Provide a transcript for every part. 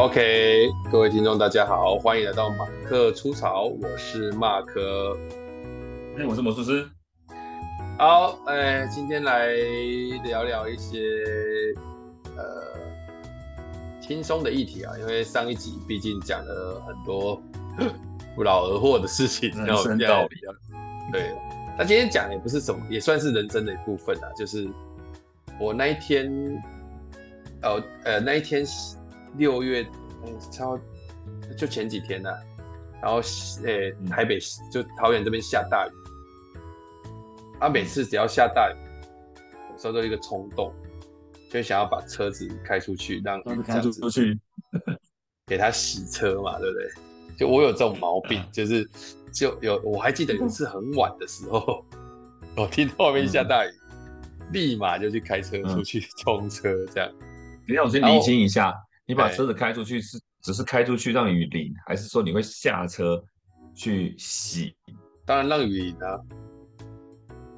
OK，各位听众大家好，欢迎来到马克出草，我是马克，哎，我是魔术师。好，哎，今天来聊聊一些呃轻松的议题啊，因为上一集毕竟讲了很多 不劳而获的事情，人生道理啊。对，那今天讲的也不是什么，也算是人生的一部分啊，就是我那一天，呃呃那一天。六月，嗯，超就前几天呢、啊，然后，诶、欸，台北就桃园这边下大雨，啊，每次只要下大雨，有时候都一个冲动，就想要把车子开出去，让开出去，给他洗车嘛，对不对？就我有这种毛病，就是就有，我还记得有一次很晚的时候，我听到外面下大雨，立马就去开车出去冲车，这样。等一下，我先理清一下。你把车子开出去是只是开出去让雨淋，还是说你会下车去洗？当然让雨淋啊，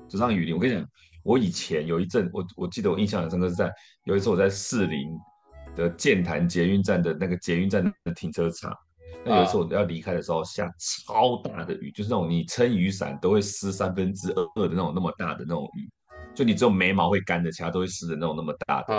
就让雨淋。我跟你讲，我以前有一阵，我我记得我印象很深刻是在有一次我在士林的建潭捷运站的那个捷运站的停车场，那有一次我要离开的时候下超大的雨，就是那种你撑雨伞都会湿三分之二的那种那么大的那种雨。就你只有眉毛会干的，其他都会湿的那种那么大的。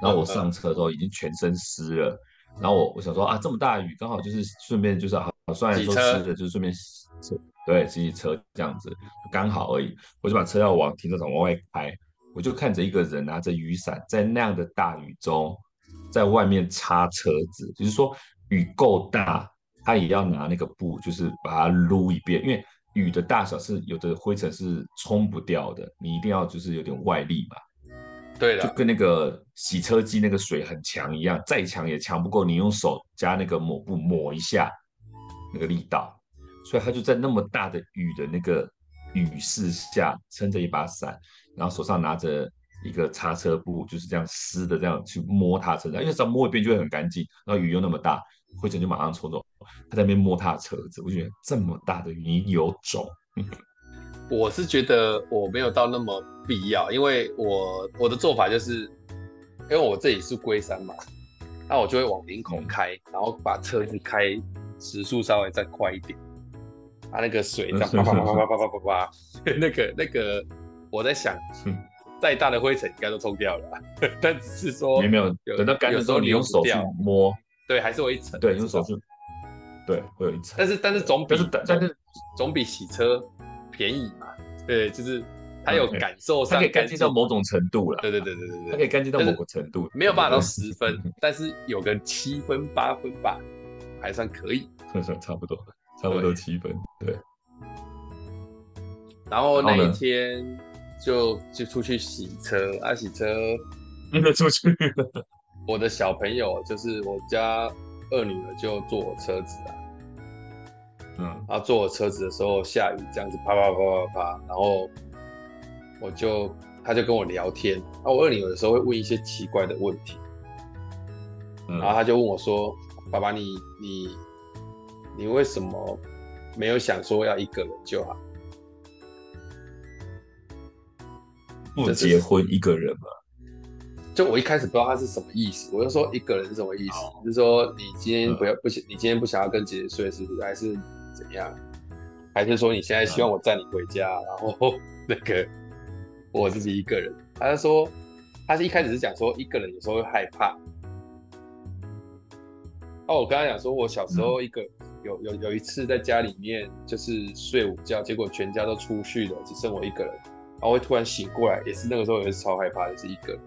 然后我上车的时候已经全身湿了，然后我我想说啊，这么大的雨，刚好就是顺便就是好，虽然说湿的，就是顺便洗车，对，洗洗车这样子刚好而已。我就把车要往停车场往外开，我就看着一个人拿着雨伞在那样的大雨中，在外面擦车子，就是说雨够大，他也要拿那个布，就是把它撸一遍，因为。雨的大小是有的灰尘是冲不掉的，你一定要就是有点外力嘛。对的，就跟那个洗车机那个水很强一样，再强也强不过你用手加那个抹布抹一下那个力道。所以他就在那么大的雨的那个雨势下，撑着一把伞，然后手上拿着一个擦车布，就是这样湿的这样去摸他车子，因为只要摸一遍就会很干净，然后雨又那么大。灰尘就马上冲走，他在那边摸他的车子，我觉得这么大的雨你有种。我是觉得我没有到那么必要，因为我我的做法就是，因为我这里是龟山嘛，那我就会往领口开，然后把车子开时速稍微再快一点，啊那个水这样啪啪啪啪啪啪 那个那个我在想，再大的灰尘应该都冲掉了，但只是说有没有等到干的时候你用手去摸。对，还是会一层。对，用手去。对，会有一层。但是，但是总比，但是，但是总比洗车便宜嘛。对，就是它有感受上，它可以干净到某种程度了。对对对对对对，它可以干净到某个程度，没有办法到十分，但是有个七分八分吧，还算可以。算算差不多，差不多七分。对。然后那一天就就出去洗车啊，洗车，真的出去了。我的小朋友就是我家二女儿，就坐我车子啊，嗯，然后坐我车子的时候下雨，这样子啪啪啪啪啪，然后我就他就跟我聊天，啊我二女儿有时候会问一些奇怪的问题，然后他就问我说：“爸爸，你你你为什么没有想说要一个人就好？不结婚一个人吗？”就我一开始不知道他是什么意思，我就说一个人是什么意思？就是说你今天不要不想，你今天不想要跟姐姐睡，是不是？还是怎样？还是说你现在希望我载你回家，然后那个我自己一个人？他就说，他是一开始是讲说一个人有时候会害怕。哦，我跟他讲说，我小时候一个有有有一次在家里面就是睡午觉，结果全家都出去了，只剩我一个人，然后会突然醒过来，也是那个时候也是超害怕的，是一个人。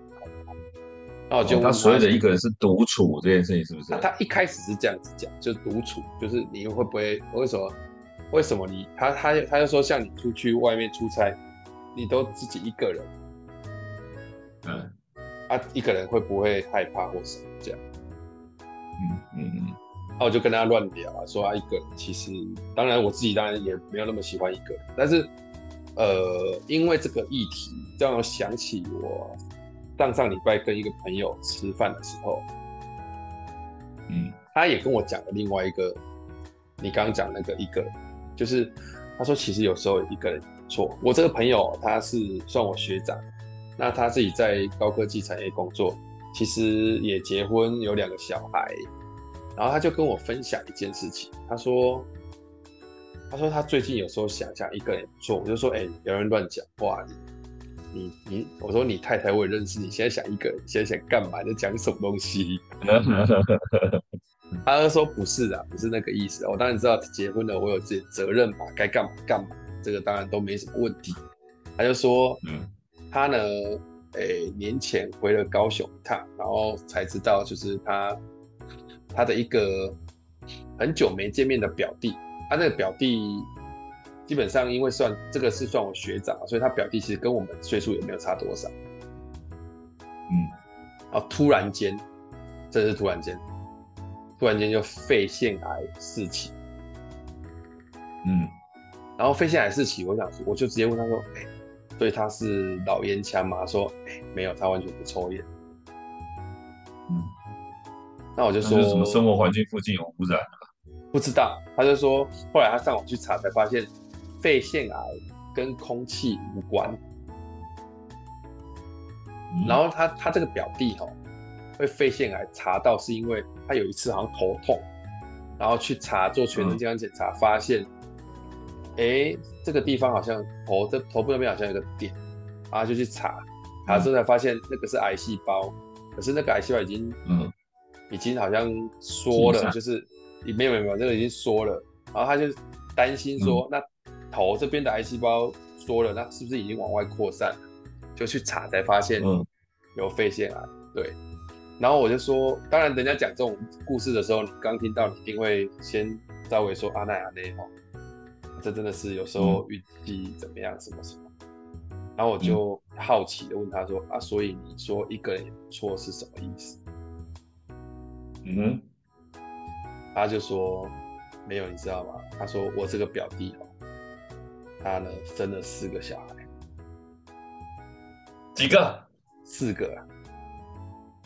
然后就他所谓的一个人是独处这件事情是不是？他一开始是这样子讲，就是独处，就是你会不会为什么？为什么你他他他就说像你出去外面出差，你都自己一个人，嗯，啊一个人会不会害怕或什么这样？嗯嗯嗯。然后我就跟他乱聊啊，说啊一个人其实，当然我自己当然也没有那么喜欢一个人，但是呃因为这个议题让我想起我。上上礼拜跟一个朋友吃饭的时候，嗯，他也跟我讲了另外一个，你刚刚讲那个一个，就是他说其实有时候一个人错。我这个朋友他是算我学长，那他自己在高科技产业工作，其实也结婚有两个小孩，然后他就跟我分享一件事情，他说，他说他最近有时候想想一个人不错，我就说，哎、欸，有人乱讲话，你你你，我说你太太我也认识，你现在想一个人，现在想干嘛？在讲什么东西？他就说不是啊，不是那个意思。我当然知道结婚了，我有自己责任嘛，该干嘛干嘛，这个当然都没什么问题。他就说，嗯，他呢，诶、欸，年前回了高雄一趟，然后才知道，就是他他的一个很久没见面的表弟，他那个表弟基本上因为算这个是算我学长，所以他表弟其实跟我们岁数也没有差多少。嗯，然后突然间，真是突然间。突然间就肺腺癌四期，嗯，然后肺腺癌四期，我想说，我就直接问他说，哎、欸，所以他是老烟枪吗？说，哎、欸，没有，他完全不抽烟。嗯，那我就说，什么生活环境附近有污染？不知道，他就说，后来他上网去查才发现，肺腺癌跟空气无关。嗯、然后他他这个表弟吼。被肺腺癌查到是因为他有一次好像头痛，然后去查做全身健康检查，发现，哎、这个地方好像头这头部那边好像有个点，然后就去查，查之后才发现那个是癌细胞，可是那个癌细胞已经，嗯，已经好像缩了，就是没有没有没有，那个已经缩了，然后他就担心说，嗯、那头这边的癌细胞缩了，那是不是已经往外扩散？就去查才发现，有肺腺癌，对。然后我就说，当然，人家讲这种故事的时候，你刚听到，你一定会先稍微说阿奈阿奈哈，这真的是有时候运气怎么样，什么什么。然后我就好奇的问他说：“嗯、啊，所以你说一个人也不错是什么意思？”嗯，他就说没有，你知道吗？他说我这个表弟哦，他呢生了四个小孩，几个？四个。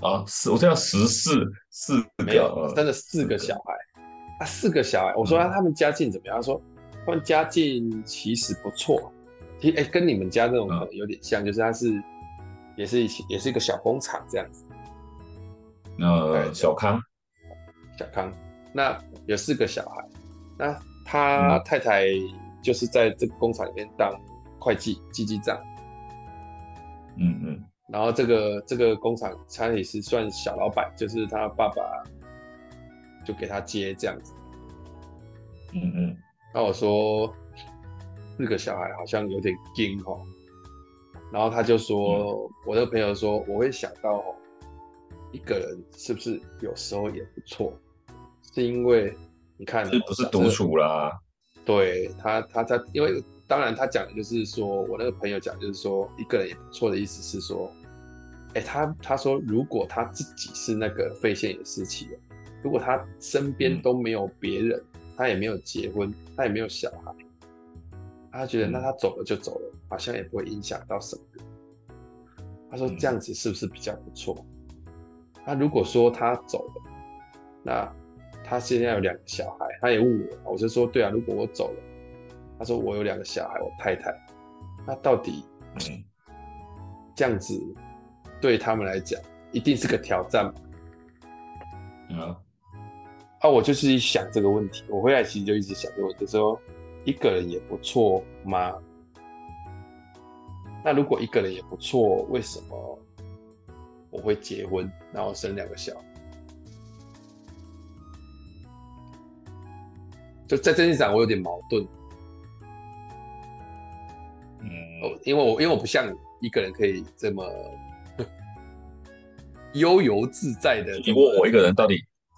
啊，十，我这样十四四没有，生了四个小孩，啊四个小孩，我说他他们家境怎么样？他说他们家境其实不错，其实哎，跟你们家那种可能有点像，就是他是也是也是一个小工厂这样子。呃，小康，小康，那有四个小孩，那他太太就是在这个工厂里面当会计，记记账。嗯嗯。然后这个这个工厂，他也是算小老板，就是他爸爸就给他接这样子。嗯嗯。那我说四个小孩好像有点惊哦。然后他就说，嗯、我的朋友说，我会想到哦，一个人是不是有时候也不错？是因为你看，是不是独处啦？对他，他他因为。当然，他讲的就是说，我那个朋友讲就是说，一个人也不错的意思是说，哎、欸，他他说，如果他自己是那个肺腺也四期的，如果他身边都没有别人，嗯、他也没有结婚，他也没有小孩，他觉得那他走了就走了，好像也不会影响到什么。他说这样子是不是比较不错？那如果说他走了，那他现在有两个小孩，他也问我，我就说对啊，如果我走了。他说：“我有两个小孩，我太太，那到底这样子对他们来讲，一定是个挑战。”嗯，啊，我就是想这个问题，我回来其实就一直想这个问题，说一个人也不错吗？那如果一个人也不错，为什么我会结婚，然后生两个小孩？就在这一上，我有点矛盾。嗯因为我因为我不像一个人可以这么 悠游自在的。你问我一个人到底，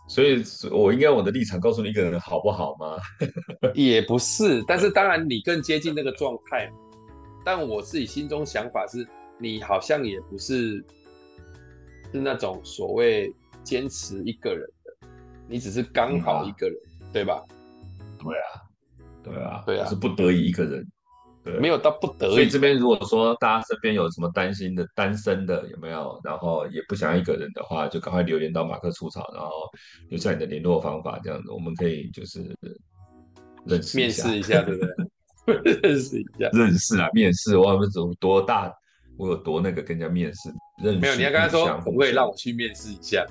所以我应该我的立场告诉你一个人好不好吗？也不是，但是当然你更接近那个状态。但我自己心中想法是，你好像也不是是那种所谓坚持一个人的，你只是刚好一个人，嗯啊、对吧？对啊，对啊，对啊，是不得已一个人。对没有到不得已，所以这边如果说大家身边有什么担心的单身的有没有，然后也不想一个人的话，就赶快留言到马克出草，然后留下你的联络方法，这样子我们可以就是认识面试一下，对不对？认识一下，认识啊，面试，我们有多大，我有多那个跟人家面试，认识。没有，你要跟他说，可不可以让我去面试一下？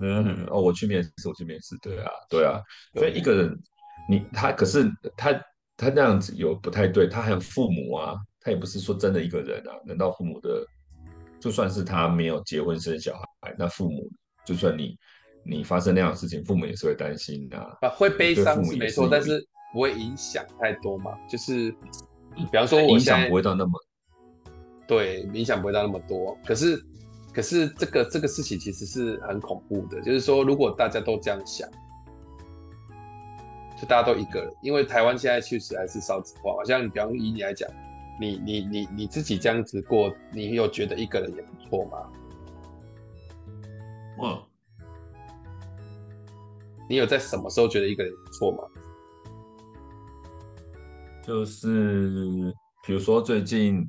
嗯，哦，我去面试，我去面试，对啊，对啊，所以一个人，你他可是他他那样子有不太对，他还有父母啊，他也不是说真的一个人啊，难道父母的，就算是他没有结婚生小孩，那父母就算你你发生那样的事情，父母也是会担心的啊，会悲伤是没错，但是不会影响太多嘛，就是比方说我影响不会到那么，对，影响不会到那么多，可是。可是这个这个事情其实是很恐怖的，就是说，如果大家都这样想，就大家都一个人，因为台湾现在确实还是少子化，好像你比方以你来讲，你你你你自己这样子过，你有觉得一个人也不错吗？嗯，你有在什么时候觉得一个人不错吗？就是比如说最近。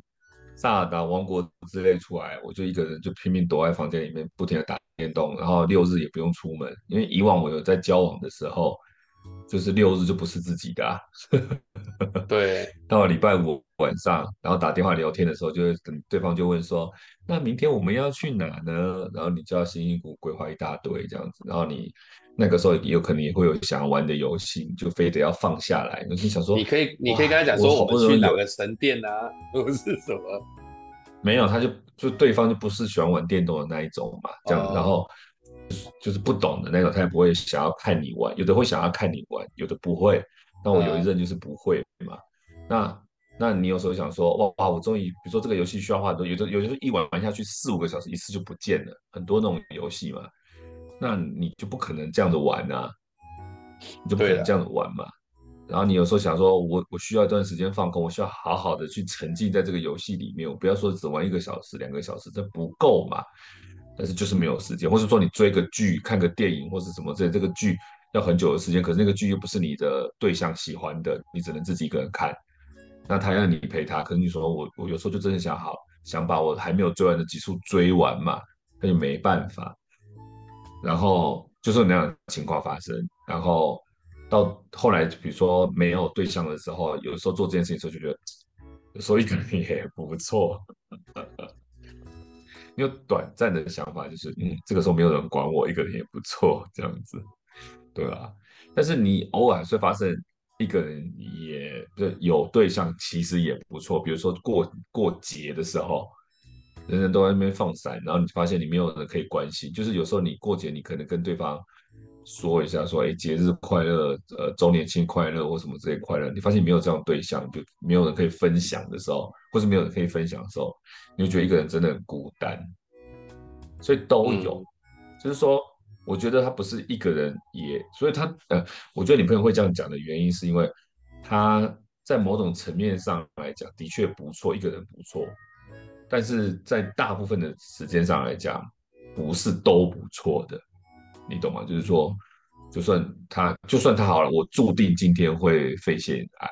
萨尔达王国之类出来，我就一个人就拼命躲在房间里面，不停的打电动，然后六日也不用出门，因为以往我有在交往的时候，就是六日就不是自己的啊。对，到了礼拜五晚上，然后打电话聊天的时候，就会等对方就问说，那明天我们要去哪呢？然后你就要辛辛苦苦规划一大堆这样子，然后你那个时候也有可能也会有想要玩的游戏，你就非得要放下来。你想说，你可以，你可以跟他讲说，我们去哪个神殿啊，或是什么？没有，他就就对方就不是喜欢玩电动的那一种嘛，这样，oh. 然后就是就是不懂的那种，他也不会想要看你玩，有的会想要看你玩，有的不会。那我有一任就是不会嘛，uh. 那那你有时候想说，哇哇，我终于，比如说这个游戏需要花很多，有的有的时候一玩玩下去四五个小时，一次就不见了，很多那种游戏嘛。那你就不可能这样子玩啊，你就不可能这样子玩嘛。然后你有时候想说我，我我需要一段时间放空，我需要好好的去沉浸在这个游戏里面，我不要说只玩一个小时、两个小时，这不够嘛。但是就是没有时间，或是说你追个剧、看个电影或是什么之类，这个剧要很久的时间，可是那个剧又不是你的对象喜欢的，你只能自己一个人看。那他要你陪他，可是你说我我有时候就真的想好想把我还没有追完的集数追完嘛，那就没办法。然后就是那样的情况发生，然后到后来，比如说没有对象的时候，有时候做这件事情的时候就觉得，有时候一个人也不错。你有短暂的想法就是，嗯，这个时候没有人管我，一个人也不错，这样子，对啊？但是你偶尔会发生一个人也有对象，其实也不错。比如说过过节的时候。人人都在那边放闪，然后你发现你没有人可以关心，就是有时候你过节，你可能跟对方说一下，说哎节日快乐，呃周年庆快乐或什么之类快乐，你发现你没有这样对象，就没有人可以分享的时候，或是没有人可以分享的时候，你就觉得一个人真的很孤单，所以都有，嗯、就是说，我觉得他不是一个人也，所以他呃，我觉得你朋友会这样讲的原因，是因为他在某种层面上来讲的确不错，一个人不错。但是在大部分的时间上来讲，不是都不错的，你懂吗？就是说，就算他，就算他好了，我注定今天会肺腺癌，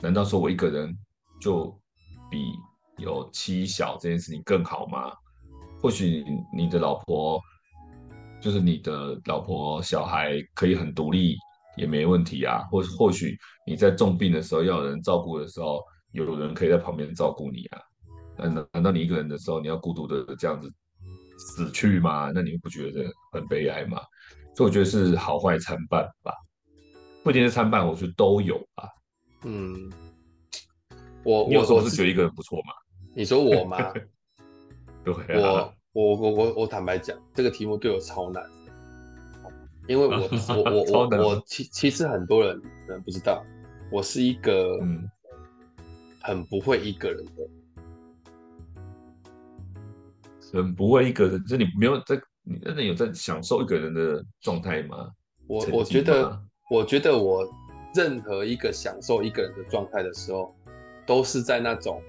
难道说我一个人就比有妻小这件事情更好吗？或许你的老婆，就是你的老婆小孩可以很独立也没问题啊，或或许你在重病的时候要有人照顾的时候，有人可以在旁边照顾你啊。难道难道你一个人的时候，你要孤独的这样子死去吗？那你不觉得很悲哀吗？所以我觉得是好坏参半吧，不一定是参半，我觉得都有吧。嗯，我我有时候是觉得一个人不错嘛？你说我吗？对啊，我我我我我坦白讲，这个题目对我超难，因为我 我我我我其其实很多人可能不知道，我是一个很不会一个人的。很不会一个人，就你没有在，你真的有在享受一个人的状态吗？我我觉得，我觉得我任何一个享受一个人的状态的时候，都是在那种，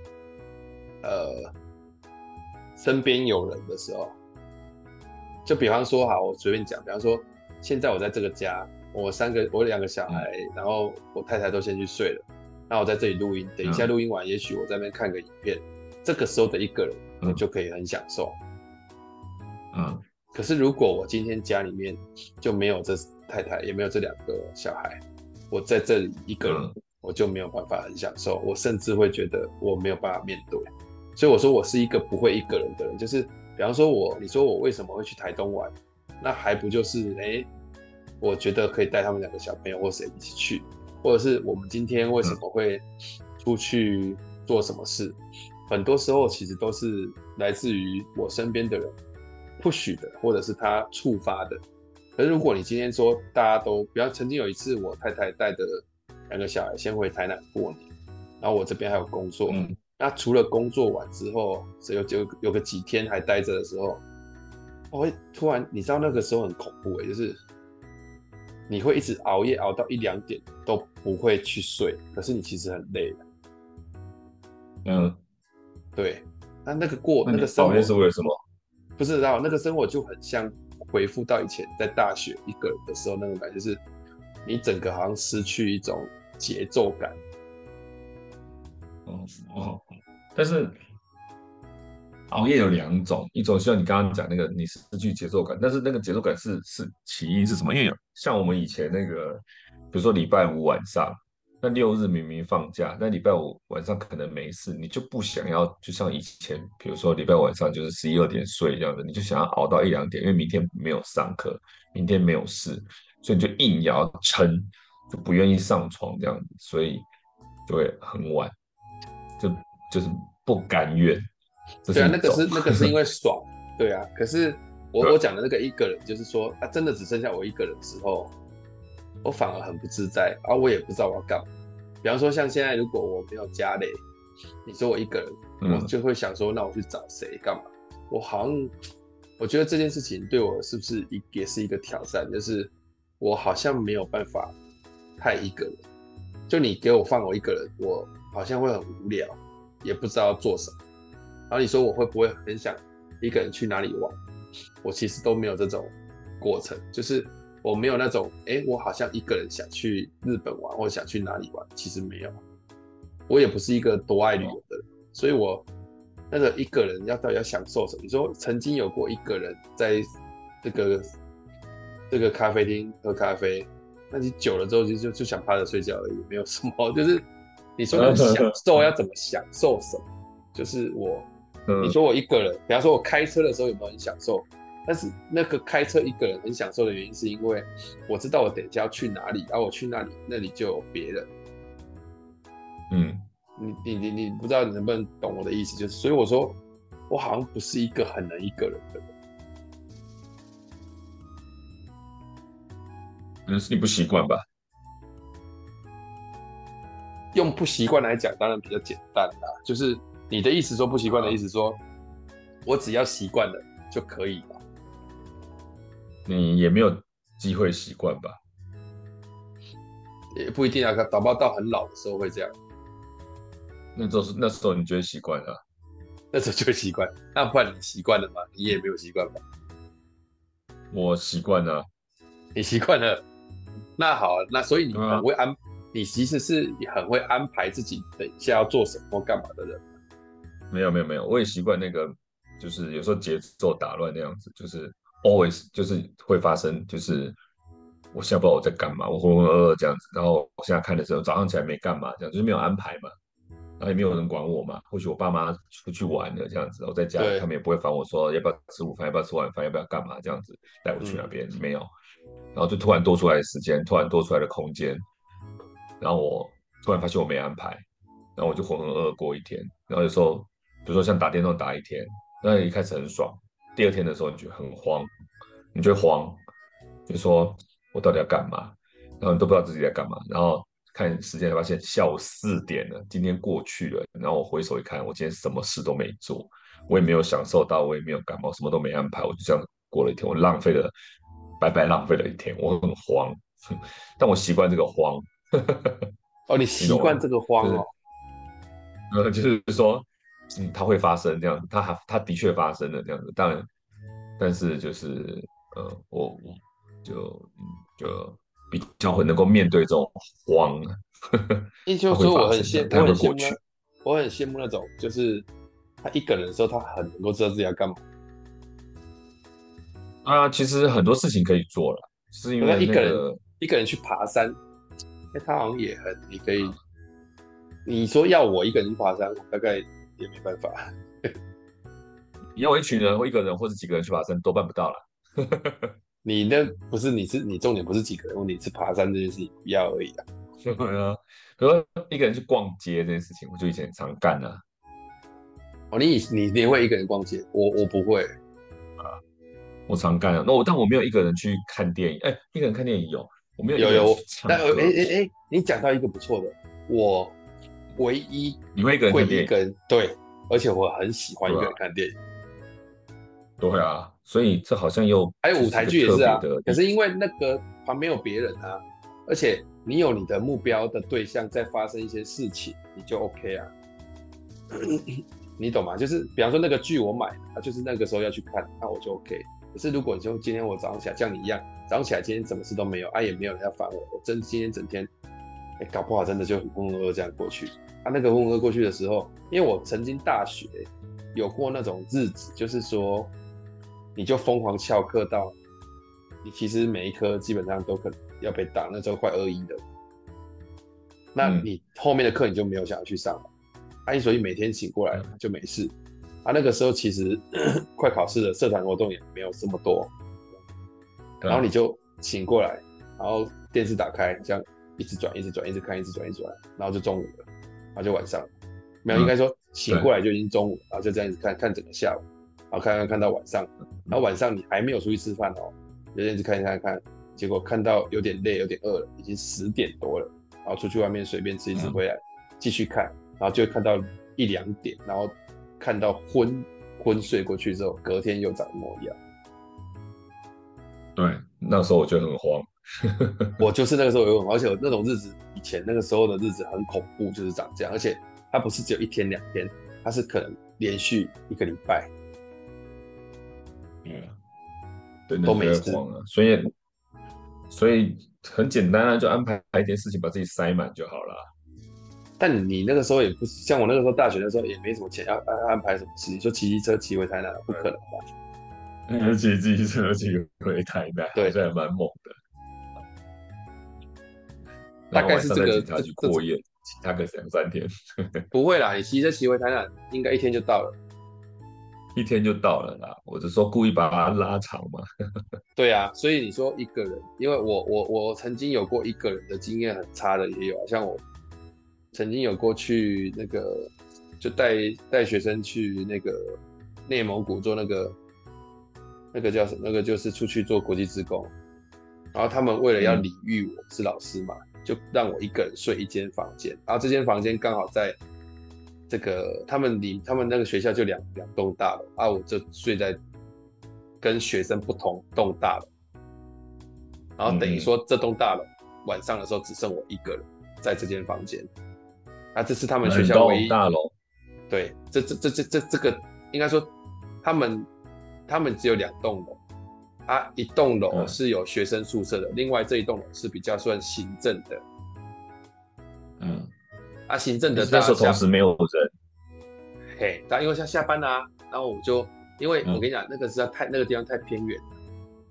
呃，身边有人的时候。就比方说，好，我随便讲，比方说，现在我在这个家，我三个，我两个小孩，嗯、然后我太太都先去睡了，那我在这里录音，等一下录音完，嗯、也许我在那边看个影片，这个时候的一个人。我就可以很享受，嗯，可是如果我今天家里面就没有这太太，也没有这两个小孩，我在这里一个人，嗯、我就没有办法很享受，我甚至会觉得我没有办法面对，所以我说我是一个不会一个人的人，就是比方说我，你说我为什么会去台东玩，那还不就是哎、欸，我觉得可以带他们两个小朋友或谁一起去，或者是我们今天为什么会出去做什么事？嗯、很多时候其实都是来自于我身边的人 push 的，或者是他触发的。可是如果你今天说大家都，比方曾经有一次我太太带着两个小孩先回台南过年，然后我这边还有工作，嗯、那除了工作完之后，只有就有个几天还待着的时候。我会突然，你知道那个时候很恐怖诶，就是你会一直熬夜熬到一两点都不会去睡，可是你其实很累。嗯，对。那那个过那个生活是为了什么？不知道那个生活就很像回复到以前在大学一个人的时候那种感觉，就是你整个好像失去一种节奏感。哦哦，但是。熬夜有两种，一种像你刚刚讲那个，你失去节奏感，但是那个节奏感是是起因是什么？因为像我们以前那个，比如说礼拜五晚上，那六日明明放假，但礼拜五晚上可能没事，你就不想要，就像以前，比如说礼拜晚上就是十一二点睡这样的，你就想要熬到一两点，因为明天没有上课，明天没有事，所以你就硬要撑，就不愿意上床这样子，所以就会很晚，就就是不甘愿。对啊，那个是那个是因为 爽，对啊。可是我我讲的那个一个人，就是说，啊，真的只剩下我一个人的时候，我反而很不自在，啊，我也不知道我要干嘛。比方说，像现在如果我没有家嘞，你说我一个人，我就会想说，那我去找谁干嘛？我好像我觉得这件事情对我是不是一也是一个挑战？就是我好像没有办法太一个人。就你给我放我一个人，我好像会很无聊，也不知道要做什么。然后你说我会不会很想一个人去哪里玩？我其实都没有这种过程，就是我没有那种，哎，我好像一个人想去日本玩，或者想去哪里玩，其实没有。我也不是一个多爱旅游的人，所以我那个一个人要到底要享受什么？你说曾经有过一个人在这个这个咖啡厅喝咖啡，那你久了之后就就就想趴着睡觉而已，没有什么。就是你说的享受要怎么享受什么？就是我。你说我一个人，比方说我开车的时候有没有很享受？但是那个开车一个人很享受的原因，是因为我知道我等一下要去哪里，然后我去那里，那里就有别人。嗯，你你你你不知道你能不能懂我的意思？就是所以我说，我好像不是一个很能一个人的人。可能是你不习惯吧？用不习惯来讲，当然比较简单啦，就是。你的意思说不习惯的意思说，我只要习惯了就可以了？你也没有机会习惯吧？也不一定啊，搞不好到很老的时候会这样。那时候那时候你觉得习惯了？那时候就会习惯。那不然你习惯了吗？你也没有习惯吧？我习惯了。你习惯了？那好，那所以你很会安，你其实是很会安排自己等一下要做什么或干嘛的人。没有没有没有，我也习惯那个，就是有时候节奏打乱那样子，就是 always 就是会发生，就是我现在不知道我在干嘛，我浑浑噩噩这样子，然后我现在看的时候，早上起来没干嘛，这样就是没有安排嘛，然后也没有人管我嘛，或许我爸妈出去玩了这样子，我在家里他们也不会烦我说要不要吃午饭，要不要吃晚饭，要不要干嘛这样子带我去那边、嗯、没有，然后就突然多出来的时间，突然多出来的空间，然后我突然发现我没安排，然后我就浑浑噩噩过一天，然后有时候。比如说像打电动打一天，那一开始很爽，第二天的时候你觉得很慌，你就会慌，就说我到底要干嘛？然后你都不知道自己在干嘛，然后看时间发现下午四点了，今天过去了，然后我回首一看，我今天什么事都没做，我也没有享受到，我也没有感冒，什么都没安排，我就这样过了一天，我浪费了，白白浪费了一天，我很慌，但我习惯这个慌。哦，你习惯这个慌哦？呃，就是说。嗯，它会发生这样子，它还它的确发生了这样子，当然，但是就是呃，我我就嗯就比较会能够面对这种慌。也就是说，我很羡慕，我很羡慕，我很羡慕那种，就是他一个人的时候，他很能够知道自己要干嘛。啊，其实很多事情可以做了，是因为、那个、一个人一个人去爬山，哎，他好像也很，你可以，你说要我一个人去爬山，我大概。也没办法，要我一群人或一个人或者几个人去爬山都办不到了。你那不是你是你重点不是几个人问题，是爬山这件事情不要而已啊。对啊，比如说一个人去逛街这件事情，我就以前常干啊。哦，你你你会一个人逛街？我我不会啊，我常干啊。那我但我没有一个人去看电影。哎、欸，一个人看电影有，我没有。有有。但哎哎哎，你讲到一个不错的，我唯一你会一个人对，而且我很喜欢一个人看电影。对啊，所以这好像又还有舞台剧也是啊。可是因为那个旁边有别人啊，而且你有你的目标的对象在发生一些事情，你就 OK 啊。你懂吗？就是比方说那个剧我买，啊，就是那个时候要去看，那我就 OK。可是如果你说今天我早上起来像你一样，早上起来今天什么事都没有，啊，也没有人要烦我，我真今天整天，哎，搞不好真的就浑浑噩噩这样过去。啊，那个浑浑噩噩过去的时候，因为我曾经大学有过那种日子，就是说。你就疯狂翘课到，你其实每一科基本上都可能要被打，那时候快二一的，那你后面的课你就没有想要去上了，啊，所以每天醒过来就没事，啊，那个时候其实 快考试的社团活动也没有这么多，然后你就醒过来，然后电视打开，这样一直转，一直转，一直看，一直转，一直转，然后就中午了，然后就晚上，没有，应该说醒过来就已经中午，然后就这样子看看整个下午。然后看看看到晚上，然后晚上你还没有出去吃饭哦，就一直看看看，结果看到有点累，有点饿了，已经十点多了，然后出去外面随便吃一吃回来，继续看，然后就看到一两点，然后看到昏昏睡过去之后，隔天又长一模一样。对，那时候我就很慌，我就是那个时候有很慌，而且那种日子以前那个时候的日子很恐怖，就是长这样，而且它不是只有一天两天，它是可能连续一个礼拜。嗯，对，都没慌了，所以所以很简单啊，就安排一件事情把自己塞满就好了。但你那个时候也不像我那个时候大学的时候也没什么钱，要安安排什么事？情说骑机车骑回台南，不可能吧？嗯，骑机车骑回台南，对，这还蛮猛的。大概是这个他去过夜，大概两三天。不会啦，你骑车骑回台南，应该一天就到了。一天就到了啦，我就说故意把它拉长嘛。对啊，所以你说一个人，因为我我我曾经有过一个人的经验很差的也有啊，像我曾经有过去那个就带带学生去那个内蒙古做那个那个叫什么？那个就是出去做国际志工，然后他们为了要礼遇我是老师嘛，嗯、就让我一个人睡一间房间，然后这间房间刚好在。这个他们离他们那个学校就两两栋大楼啊，我就睡在跟学生不同栋大楼，然后等于说这栋大楼晚上的时候只剩我一个人在这间房间，啊，这是他们学校唯一大楼，对，这这这这这这个应该说他们他们只有两栋楼啊，一栋楼是有学生宿舍的，嗯、另外这一栋楼是比较算行政的，嗯。啊，行政的那时候同时没有人，嘿，他因为像下班啊，然后我就因为我跟你讲，嗯、那个是太那个地方太偏远，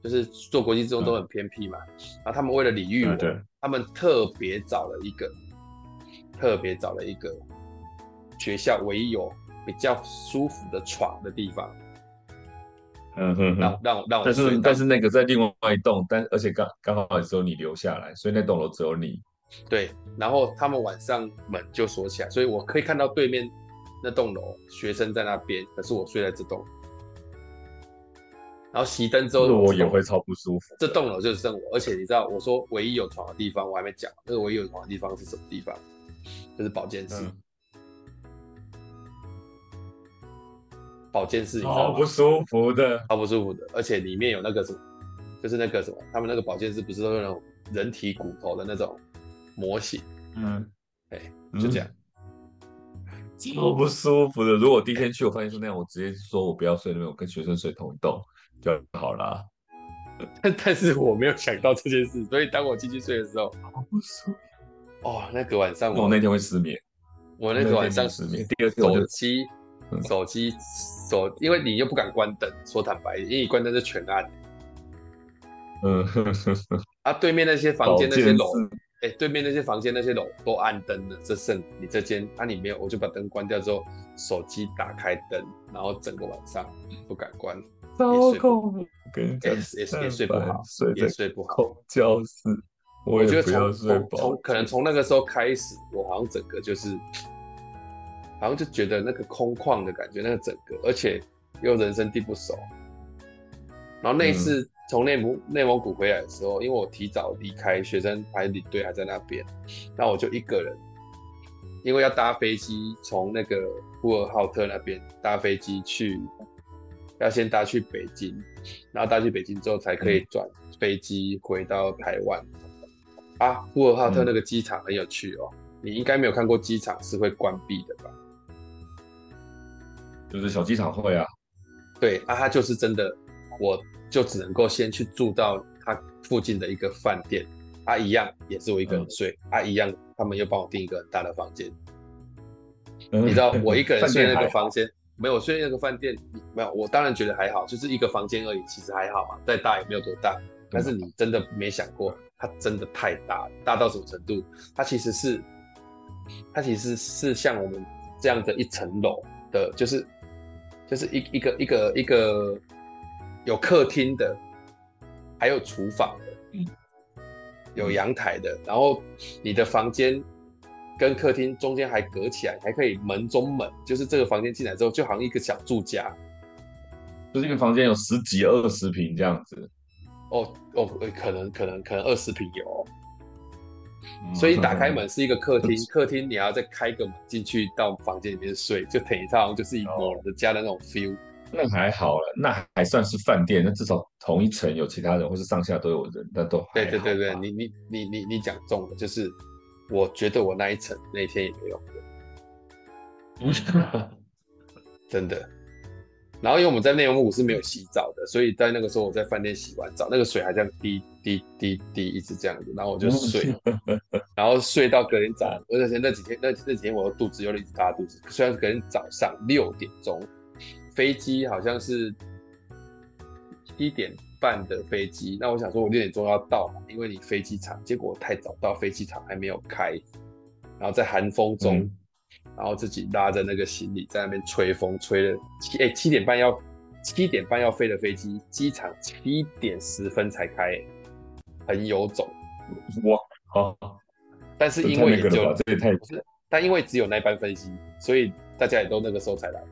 就是做国际志工都很偏僻嘛，嗯、然后他们为了礼遇我，嗯、他们特别找了一个，特别找了一个学校唯一有比较舒服的床的地方，嗯哼，哼，让让让我，但是但是那个在另外一栋，但而且刚刚好只有你留下来，所以那栋楼只有你。对，然后他们晚上门就锁起来，所以我可以看到对面那栋楼学生在那边，可是我睡在这栋。然后熄灯之后，我也会超不舒服。这栋楼就剩我，而且你知道，我说唯一有床的地方，我还没讲，那个唯一有床的地方是什么地方？就是保健室。保健室，好不舒服的，好不舒服的，而且里面有那个什么，就是那个什么，他们那个保健室不是都有那种人体骨头的那种。模型，嗯，哎，就这样，超不舒服的。如果第一天去，我发现是那样，我直接说我不要睡那边，我跟学生睡同一栋就好了。但 但是我没有想到这件事，所以当我进去睡的时候，好不舒服。哦，那个晚上我，那天会失眠，我那个晚上失眠。第二天手机，手机手，因为你又不敢关灯，说坦白，因为你关灯就全暗。嗯，啊，对面那些房间那些楼。哎，对面那些房间那些楼都暗灯的，这剩你这间，啊你没有，我就把灯关掉之后，手机打开灯，然后整个晚上不敢关。糟糕，跟你讲，也也睡不好，也睡不好，教室。我觉得从从从可能从那个时候开始，我好像整个就是，好像就觉得那个空旷的感觉，那个整个，而且又人生地不熟。然后那一次从内蒙内蒙古回来的时候，因为我提早离开，学生排领队还在那边，那我就一个人，因为要搭飞机从那个呼和浩特那边搭飞机去，要先搭去北京，然后搭去北京之后才可以转飞机回到台湾。啊，呼和浩特那个机场很有趣哦，嗯、你应该没有看过机场是会关闭的吧？就是小机场会啊。对，啊，他就是真的，我就只能够先去住到他附近的一个饭店，啊，一样也是我一个人睡，嗯、啊，一样他们又帮我订一个很大的房间。嗯、你知道我一个人睡那个房间，没有睡那个饭店，没有，我当然觉得还好，就是一个房间而已，其实还好嘛，再大也没有多大。但是你真的没想过，它真的太大了，大到什么程度？它其实是，它其实是像我们这样的一层楼的，就是，就是一一个一个一个有客厅的，还有厨房的，有阳台的，然后你的房间跟客厅中间还隔起来，还可以门中门，就是这个房间进来之后，就好像一个小住家，就是一个房间有十几二十平这样子。哦哦，可能可能可能二十平有，哦，嗯、所以打开门是一个客厅，嗯、客厅你要再开个门进去到房间里面睡，就等于它好像就是一个人的家的那种 feel。那还好了，那还算是饭店，那至少同一层有其他人，或是上下都有人，那都对对对对，你你你你你讲中了，就是我觉得我那一层那天也没有人，真的。然后因为我们在内蒙古是没有洗澡的，所以在那个时候我在饭店洗完澡，那个水还这样滴滴滴滴一直这样子，然后我就睡，然后睡到隔天早上，而且那几天那那几天我的肚子又一直拉肚子，虽然是隔天早上六点钟，飞机好像是一点半的飞机，那我想说我六点钟要到嘛，因为你飞机场，结果我太早到，飞机场还没有开，然后在寒风中。嗯然后自己拉着那个行李在那边吹风，吹了七哎七点半要七点半要飞的飞机，机场七点十分才开，很有种哇啊！但是因为也就这也太不是，但因为只有那班飞机，所以大家也都那个时候才来。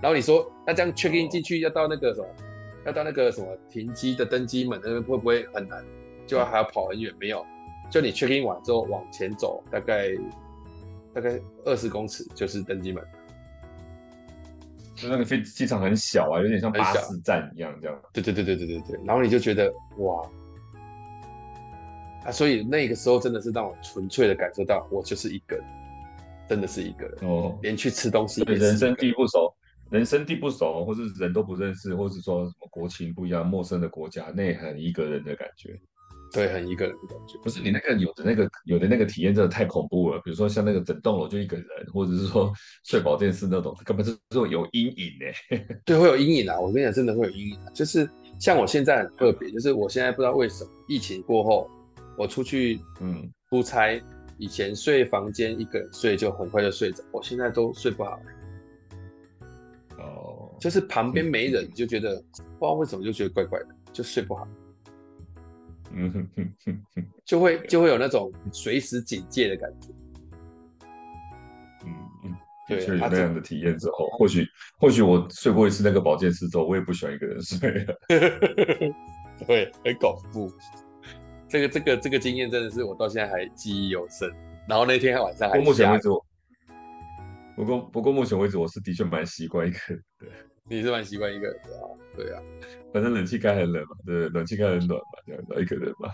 然后你说那这样 check in 进去要到那个什么，要到那个什么停机的登机门那边会不会很难？就要还要跑很远？没有，就你 check in 完之后往前走大概。大概二十公尺就是登机门，就那个飞机场很小啊，有点像巴士站一样这样。对对对对对对对。然后你就觉得哇，啊，所以那个时候真的是让我纯粹的感受到，我就是一个人，真的是一个人哦，连去吃东西，人生地不熟，人生地不熟，或是人都不认识，或是说什么国情不一样，陌生的国家，那也很一个人的感觉。对，很一个人的感觉。不是你那个有的那个有的那个体验真的太恐怖了。比如说像那个整栋楼就一个人，或者是说 睡保健室那种，根本是就有阴影呢。对，会有阴影啊！我跟你讲，真的会有阴影啊。就是像我现在很特别，就是我现在不知道为什么疫情过后，我出去嗯出差，嗯、以前睡房间一个人睡就很快就睡着，我现在都睡不好。哦，就是旁边没人，你就觉得、嗯、不知道为什么就觉得怪怪的，就睡不好。嗯哼哼哼哼，就会就会有那种随时警戒的感觉。嗯嗯，对，有那样的体验之后，或许或许我睡过一次那个保健室之后，我也不喜欢一个人睡了。对，很恐怖。这个这个这个经验真的是我到现在还记忆犹深。然后那天晚上还，目前为止，不过不过目前为止，我是的确蛮习惯一个人的。你是蛮习惯一个人的啊？对啊，反正冷气开很冷嘛，对，冷气开很暖嘛，这样一个人嘛。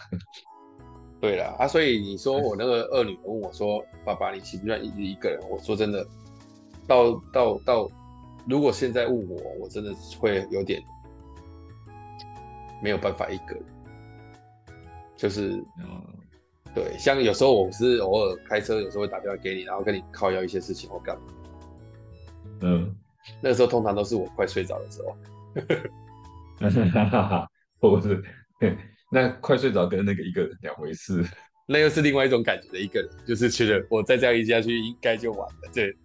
对啦，啊，所以你说我那个二女儿问我说：“爸爸，你喜不喜欢一一个人？”我说真的，到到到，如果现在问我，我真的会有点没有办法一个人。就是，嗯，对，像有时候我是偶尔开车，有时候会打电话给你，然后跟你靠要一些事情或干嘛。嗯。那个时候通常都是我快睡着的时候，哈哈哈，不是，那快睡着跟那个一个人两回事，那又是另外一种感觉的一个人，就是觉得我再这样一下去应该就完了，对，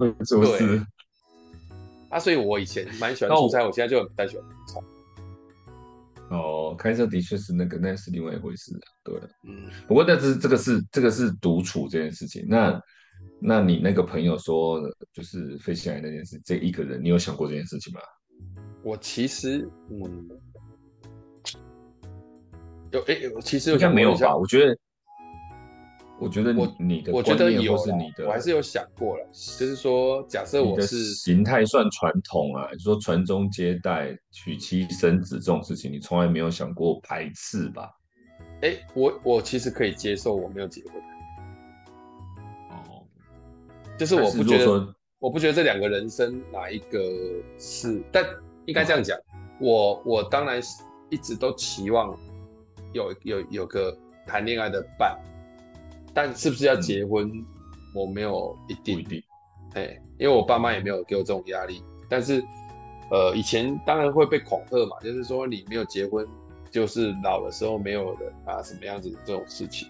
是不是？啊，所以我以前蛮喜欢出差，我，我现在就不太喜欢出差。哦，开车的确是那个，那是另外一回事。对，嗯，不过但是这个是这个是独处这件事情。那那你那个朋友说，就是飞起来那件事，这一个人，你有想过这件事情吗？我其实，嗯，有诶、欸，其实应该没有吧？我觉得。我觉得你你的我觉得有是你的，我还是有想过了，就是说，假设我是形态算传统啊，就是说传宗接代、娶妻生子这种事情，你从来没有想过排斥吧？哎、欸，我我其实可以接受我没有结婚。哦，就是我不觉得，我不觉得这两个人生哪一个是，但应该这样讲，我我当然一直都期望有有有个谈恋爱的伴。但是不是要结婚，嗯、我没有一定，一定，哎，因为我爸妈也没有给我这种压力。但是，呃，以前当然会被恐吓嘛，就是说你没有结婚，就是老的时候没有的啊，什么样子的这种事情。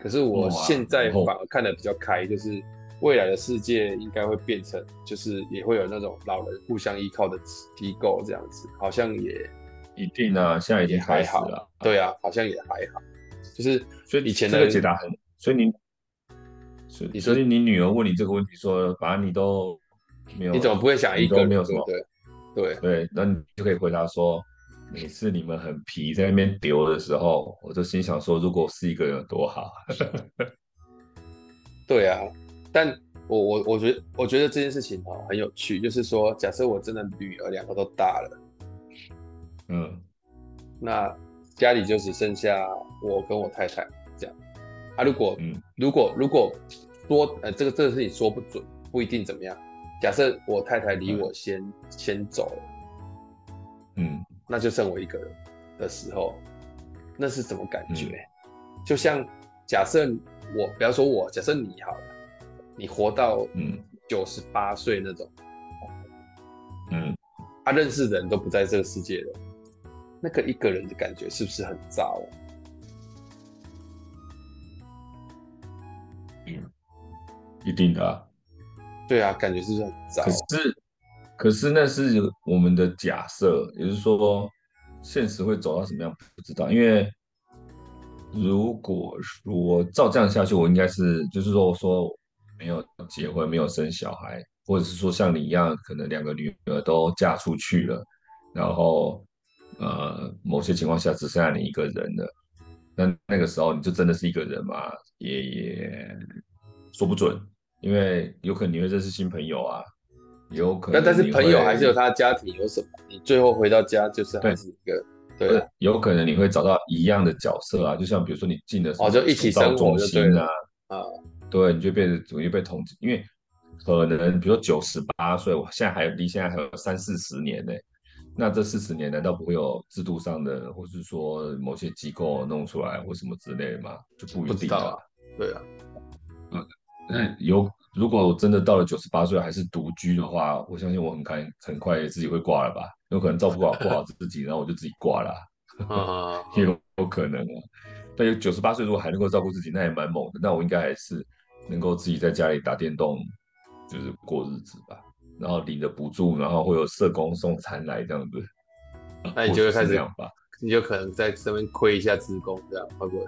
可是我现在反而看得比较开，就是未来的世界应该会变成，就是也会有那种老人互相依靠的机构这样子，好像也一定啊，现在已经还好了。对啊，好像也还好，就是所以以前的这个解答很。所以你，所以所以你女儿问你这个问题，说反正你都没有，你怎么不会想一个？没有什么，对对对，那你就可以回答说，每次你们很皮在那边丢的时候，我就心想说，如果是一个人有多好。对啊，但我我我觉得我觉得这件事情哦很有趣，就是说，假设我真的女儿两个都大了，嗯，那家里就只剩下我跟我太太这样。啊，如果，嗯，如果如果说，呃，这个这个事情说不准，不一定怎么样。假设我太太离我先、嗯、先走了，嗯，那就剩我一个人的时候，那是什么感觉？嗯、就像假设我，不要说我，假设你好了，你活到嗯九十八岁那种，嗯，他、啊、认识的人都不在这个世界了，那个一个人的感觉是不是很糟？嗯一定的、啊，对啊，感觉是不是很糟？可是，可是那是我们的假设，也就是说，现实会走到什么样不知道。因为如果说照这样下去，我应该是就是说，我说没有结婚，没有生小孩，或者是说像你一样，可能两个女儿都嫁出去了，然后呃，某些情况下只剩下你一个人了，那那个时候你就真的是一个人嘛？也也说不准。因为有可能你会认识新朋友啊，有可能。但但是朋友还是有他的家庭，有什么？你最后回到家就是还是一个对，对。有可能你会找到一样的角色啊，就像比如说你进的时候，哦，就一起生活就对了啊。对，你就变得容易被统治，因为可能比如说九十八岁，我现在还离现在还有三四十年呢。那这四十年难道不会有制度上的，或是说某些机构弄出来或什么之类的吗？就不一定啊。对啊。嗯。那有，如果我真的到了九十八岁还是独居的话，我相信我很快很快自己会挂了吧？有可能照顾好不好自己，然后我就自己挂了 也有有可能啊。但有九十八岁如果还能够照顾自己，那也蛮猛的。那我应该还是能够自己在家里打电动，就是过日子吧。然后领着补助，然后会有社工送餐来这样子。那你就会开始这样吧？你就可能在身边亏一下职工，这样会不会？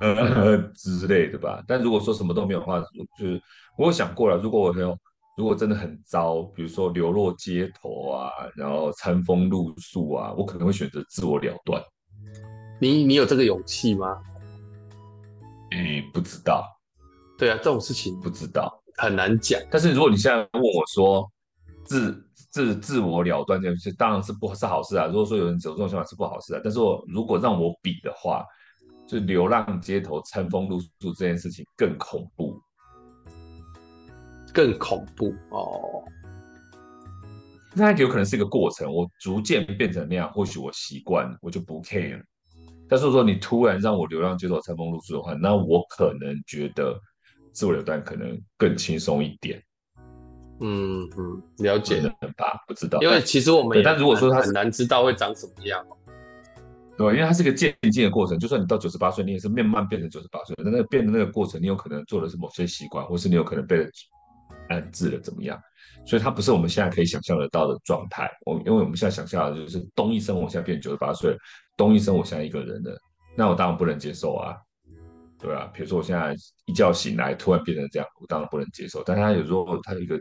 呃 之类的吧，但如果说什么都没有的话，就是我有想过了，如果我有，如果真的很糟，比如说流落街头啊，然后餐风露宿啊，我可能会选择自我了断。你你有这个勇气吗？哎，不知道。对啊，这种事情不知道，很难讲。但是如果你现在问我说自自自我了断这件事，当然是不是好事啊。如果说有人有这种想法是不好事啊，但是我如果让我比的话。就流浪街头、餐风露宿这件事情更恐怖，更恐怖哦。那有可能是一个过程，我逐渐变成那样，或许我习惯，我就不 care 了。但是说你突然让我流浪街头、餐风露宿的话，那我可能觉得自我了断可能更轻松一点。嗯嗯，了解了吧？不知道，因为其实我们也但如果说他很难知道会长什么样。对，因为它是个渐进的过程，就算你到九十八岁，你也是慢慢变成九十八岁。但那个变的那个过程，你有可能做的是某些习惯，或是你有可能被安置了怎么样？所以它不是我们现在可以想象得到的状态。我因为我们现在想象的就是东一声，我现在变九十八岁，东一声，我现在一个人了，那我当然不能接受啊，对啊，比如说我现在一觉醒来突然变成这样，我当然不能接受。但是他有时候他有一个，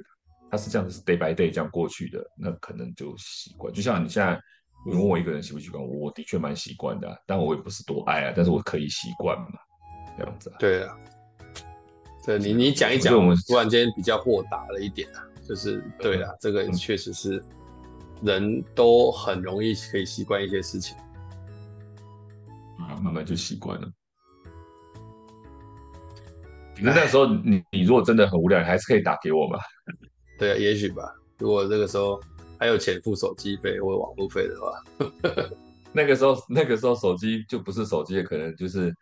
他是这样子是 day by day 这样过去的，那可能就习惯。就像你现在你问我一个人习不习惯，我的确蛮习惯的，但我也不是多爱啊，但是我可以习惯嘛，这样子啊。对啊。对你，你讲一讲，我们突然间比较豁达了一点啊，就是对啊，这个确实是人都很容易可以习惯一些事情，啊，慢慢就习惯了。那那时候你你如果真的很无聊，你还是可以打给我嘛。对啊，也许吧。如果这个时候还有钱付手机费或网络费的话，那个时候那个时候手机就不是手机，可能就是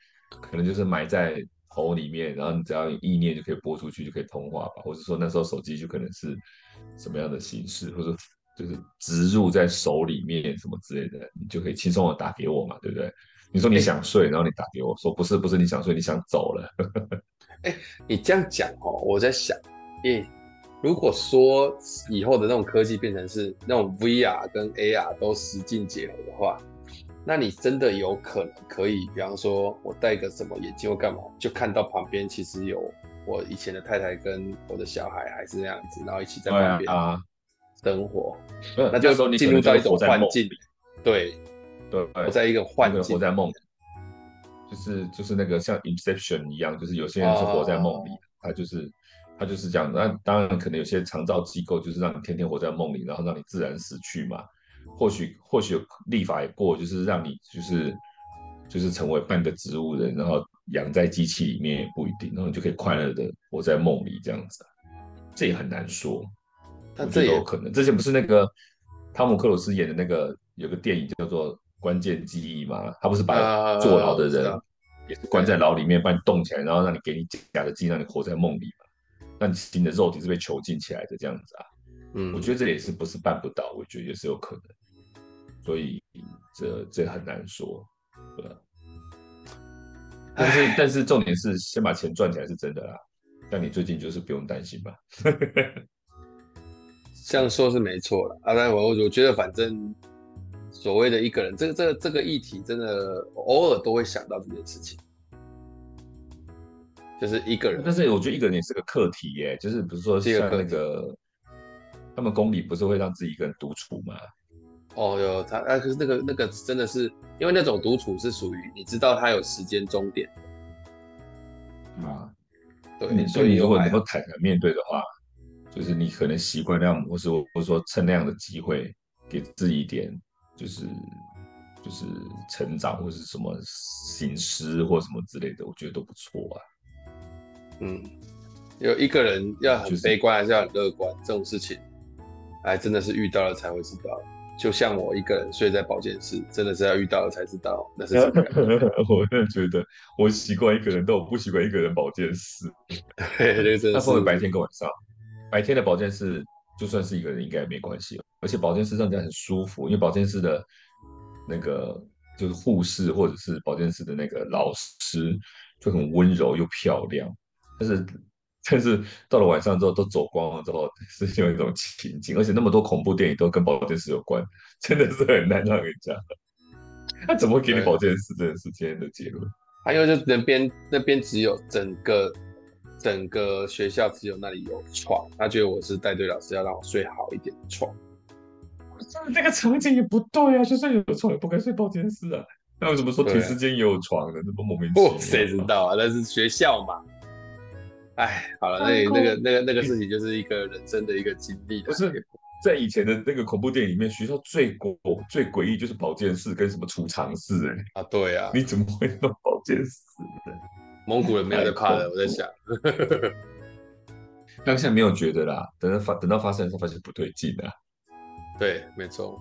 可能就是埋在。头里面，然后你只要有意念就可以拨出去，就可以通话吧，或者说那时候手机就可能是什么样的形式，或者就是植入在手里面什么之类的，你就可以轻松的打给我嘛，对不对？你说你想睡，欸、然后你打给我说不是不是你想睡，你想走了。哎、欸，你这样讲哦，我在想，诶，如果说以后的那种科技变成是那种 VR 跟 AR 都实境结合的话。那你真的有可能可以，比方说我戴个什么眼镜或干嘛，就看到旁边其实有我以前的太太跟我的小孩还是那样子，然后一起在旁边啊生活，那就说进入到一种幻境，对对，活在一个幻境，活在梦里，就是就是那个像 Inception 一样，就是有些人是活在梦里，他就是他就是这样。那当然可能有些长照机构就是让你天天活在梦里，然后让你自然死去嘛。或许或许有立法也过，就是让你就是就是成为半个植物人，然后养在机器里面也不一定，然后你就可以快乐的活在梦里这样子，这也很难说。但这也有可能。之前不是那个汤姆克鲁斯演的那个有个电影叫做《关键记忆》嘛？他不是把坐牢的人也是关在牢里面，把你冻起来，然后让你给你假的记忆，让你活在梦里嘛？那你的肉体是被囚禁起来的这样子啊？嗯，我觉得这也是不是办不到，我觉得也是有可能。所以这这很难说，对吧？但是但是重点是先把钱赚起来是真的啦。但你最近就是不用担心吧？这样说是没错了啊。但我我觉得反正所谓的一个人，这个这个这个议题真的偶尔都会想到这件事情，就是一个人。但是我觉得一个人也是个课题耶，就是比如说像那个他们宫里不是会让自己一个人独处吗？哦，哟他，啊，可是那个那个真的是，因为那种独处是属于你知道他有时间终点啊，对，所以如果能够坦然面对的话，就是你可能习惯那样，或是或者说趁那样的机会，给自己一点，就是就是成长或是什么醒思或什么之类的，我觉得都不错啊。嗯，有一个人要很悲观还是要很乐观，这种事情，哎，真的是遇到了才会知道。就像我一个人睡在保健室，真的是要遇到了才知道那是什么。我真的觉得我习惯一个人，但我不习惯一个人保健室。对，这个真的是。那分为白天跟晚上，白天的保健室就算是一个人应该也没关系，而且保健室让人家很舒服，因为保健室的那个就是护士或者是保健室的那个老师就很温柔又漂亮，但是。但是到了晚上之后都走光了之后，是有一种情景，而且那么多恐怖电影都跟保健室有关，真的是很难让人家。他怎么会给你保健室？真的是今天的结论。还有就那边那边只有整个整个学校只有那里有床，他觉得我是带队老师，要让我睡好一点的床。这个场景也不对啊，就算有床也不该睡保健室啊。那为什么说停尸间也有床呢？这不莫名其妙。谁知道啊？那是学校嘛。哎，好了，那那个那个那个事情就是一个人生的一个经历。不是在以前的那个恐怖电影里面，学校最诡最诡异就是保健室跟什么储藏室。哎，啊，对啊，你怎么会弄保健室的？蒙古人没有在怕的，我在想。当下没有觉得啦，等到发等到发生的时候，发现不对劲啊。对，没错。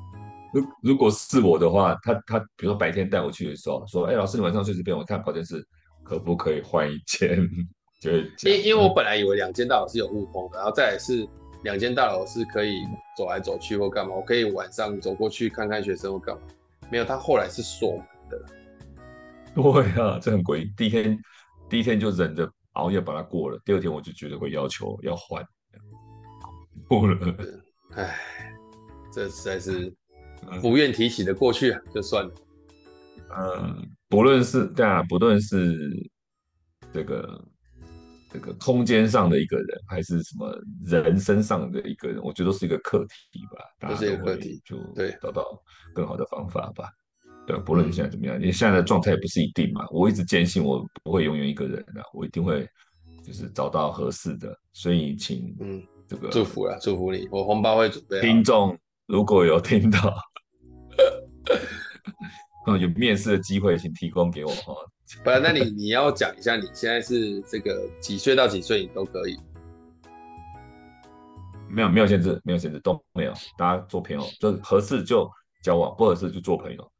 如如果是我的话，他他比如说白天带我去的时候，说，哎，老师你晚上睡这边，我看保健室可不可以换一间？就因因为我本来以为两间大楼是有互通的，然后再来是两间大楼是可以走来走去或干嘛，我可以晚上走过去看看学生或干嘛。没有，他后来是锁门的。对啊，这很诡异。第一天第一天就忍着熬夜把它过了，第二天我就觉得会要求要换。过了。唉，这实在是不愿提起的过去啊，就算了。嗯，不论是对啊，不论是这个这个空间上的一个人，还是什么人身上的一个人，我觉得都是一个课题吧。都是一个课题，就对，找到更好的方法吧。对，不论你现在怎么样，你现在的状态也不是一定嘛。我一直坚信我不会永远一个人的，我一定会就是找到合适的。所以请嗯，这个祝福了，祝福你，我红包会准备。听众如果有听到。有面试的机会，请提供给我哈。不然，那你 你要讲一下，你现在是这个几岁到几岁，你都可以。没有没有限制，没有限制都没有。大家做朋友，就合适就交往，不合适就做朋友，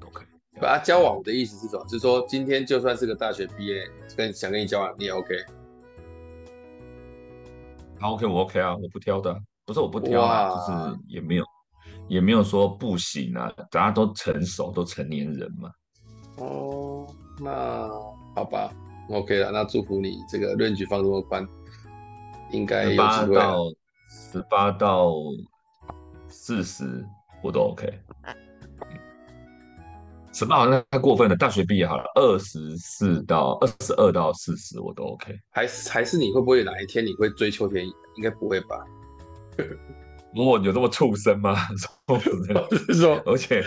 都可以。不啊，交往的意思是什么？就是说，今天就算是个大学毕业，跟想跟你交往，你也 OK。好，OK，我 OK 啊，我不挑的，不是我不挑啊，就是也没有。也没有说不行啊，大家都成熟，都成年人嘛。哦，那好吧，OK 了，那祝福你这个论局放这么宽，应该有机会。十八到十八到四十我都 OK。十八好像太过分了，大学毕业好了，二十四到二十二到四十我都 OK。还是还是你会不会哪一天你会追秋天？应该不会吧？我有这么畜生吗？是说，而且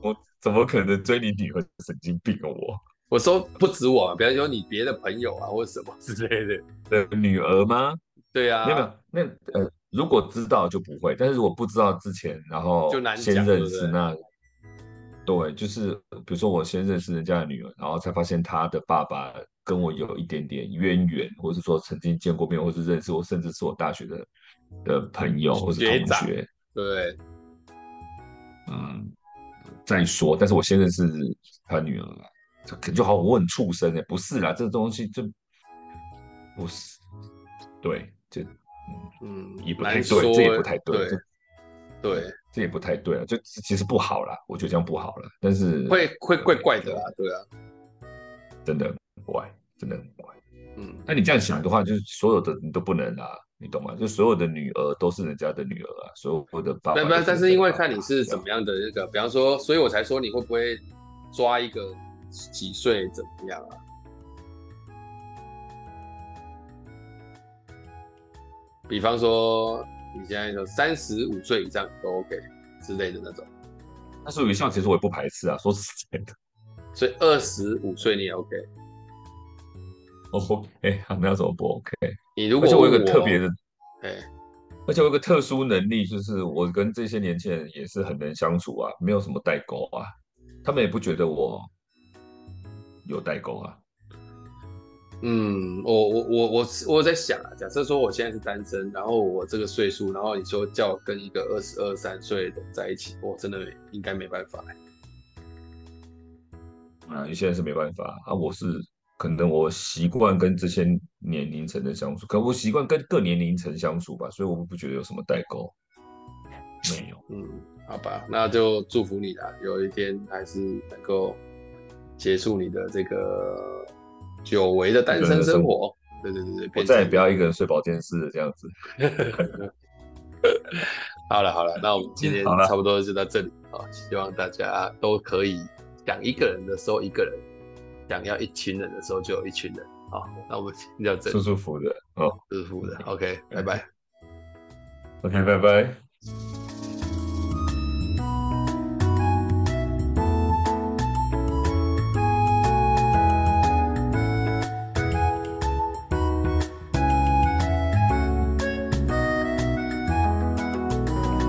我怎么可能追你女儿？神经病啊！我我说不止我，比方说你别的朋友啊，或者什么之类的的女儿吗？对啊，没有没有，那呃，如果知道就不会，但是如果不知道之前，然后先认识那，对，就是比如说我先认识人家的女儿，然后才发现她的爸爸跟我有一点点渊源，或者是说曾经见过面，或是认识我，甚至是我大学的。的朋友或者同学，对，嗯，再说，但是我现在是他女儿了，这可就好，我很畜生哎，不是啦，这东西就不是，对，这嗯嗯也不太对，这也不太对，对，对，这也不太对啊，就其实不好啦，我觉得这样不好了，但是会会怪怪的啦，对。啊，真的怪，真的很怪，嗯，那你这样想的话，就是所有的你都不能啊。你懂吗？就所有的女儿都是人家的女儿啊，所有的爸爸。不不，但是因为看你是怎么样的那个，比方说，所以我才说你会不会抓一个几岁怎么样啊？比方说你现在就三十五岁以上都 OK 之类的那种。但是有像其实我也不排斥啊，说实在的。所以二十五岁你也 OK？我 OK，那要怎么不 OK？你如果而且我有个特别的，哎，而且我有个特殊能力，就是我跟这些年轻人也是很能相处啊，没有什么代沟啊，他们也不觉得我有代沟啊。嗯，我我我我我在想啊，假设说我现在是单身，然后我这个岁数，然后你说叫我跟一个二十二三岁的在一起，我真的应该没办法。啊，你现在是没办法啊，我是。可能我习惯跟这些年龄层的相处，可我习惯跟各年龄层相处吧，所以我不觉得有什么代沟。没有，嗯，好吧，那就祝福你啦，有一天还是能够结束你的这个久违的单身生活。对对对对，我再也不要一个人睡保健室这样子。好了好了，那我们今天差不多就到这里啊，希望大家都可以想一个人的时候一个人。想要一群人的时候，就有一群人。好，那我们先到这里。舒舒服的，哦，舒服的。OK，拜拜。OK，拜拜。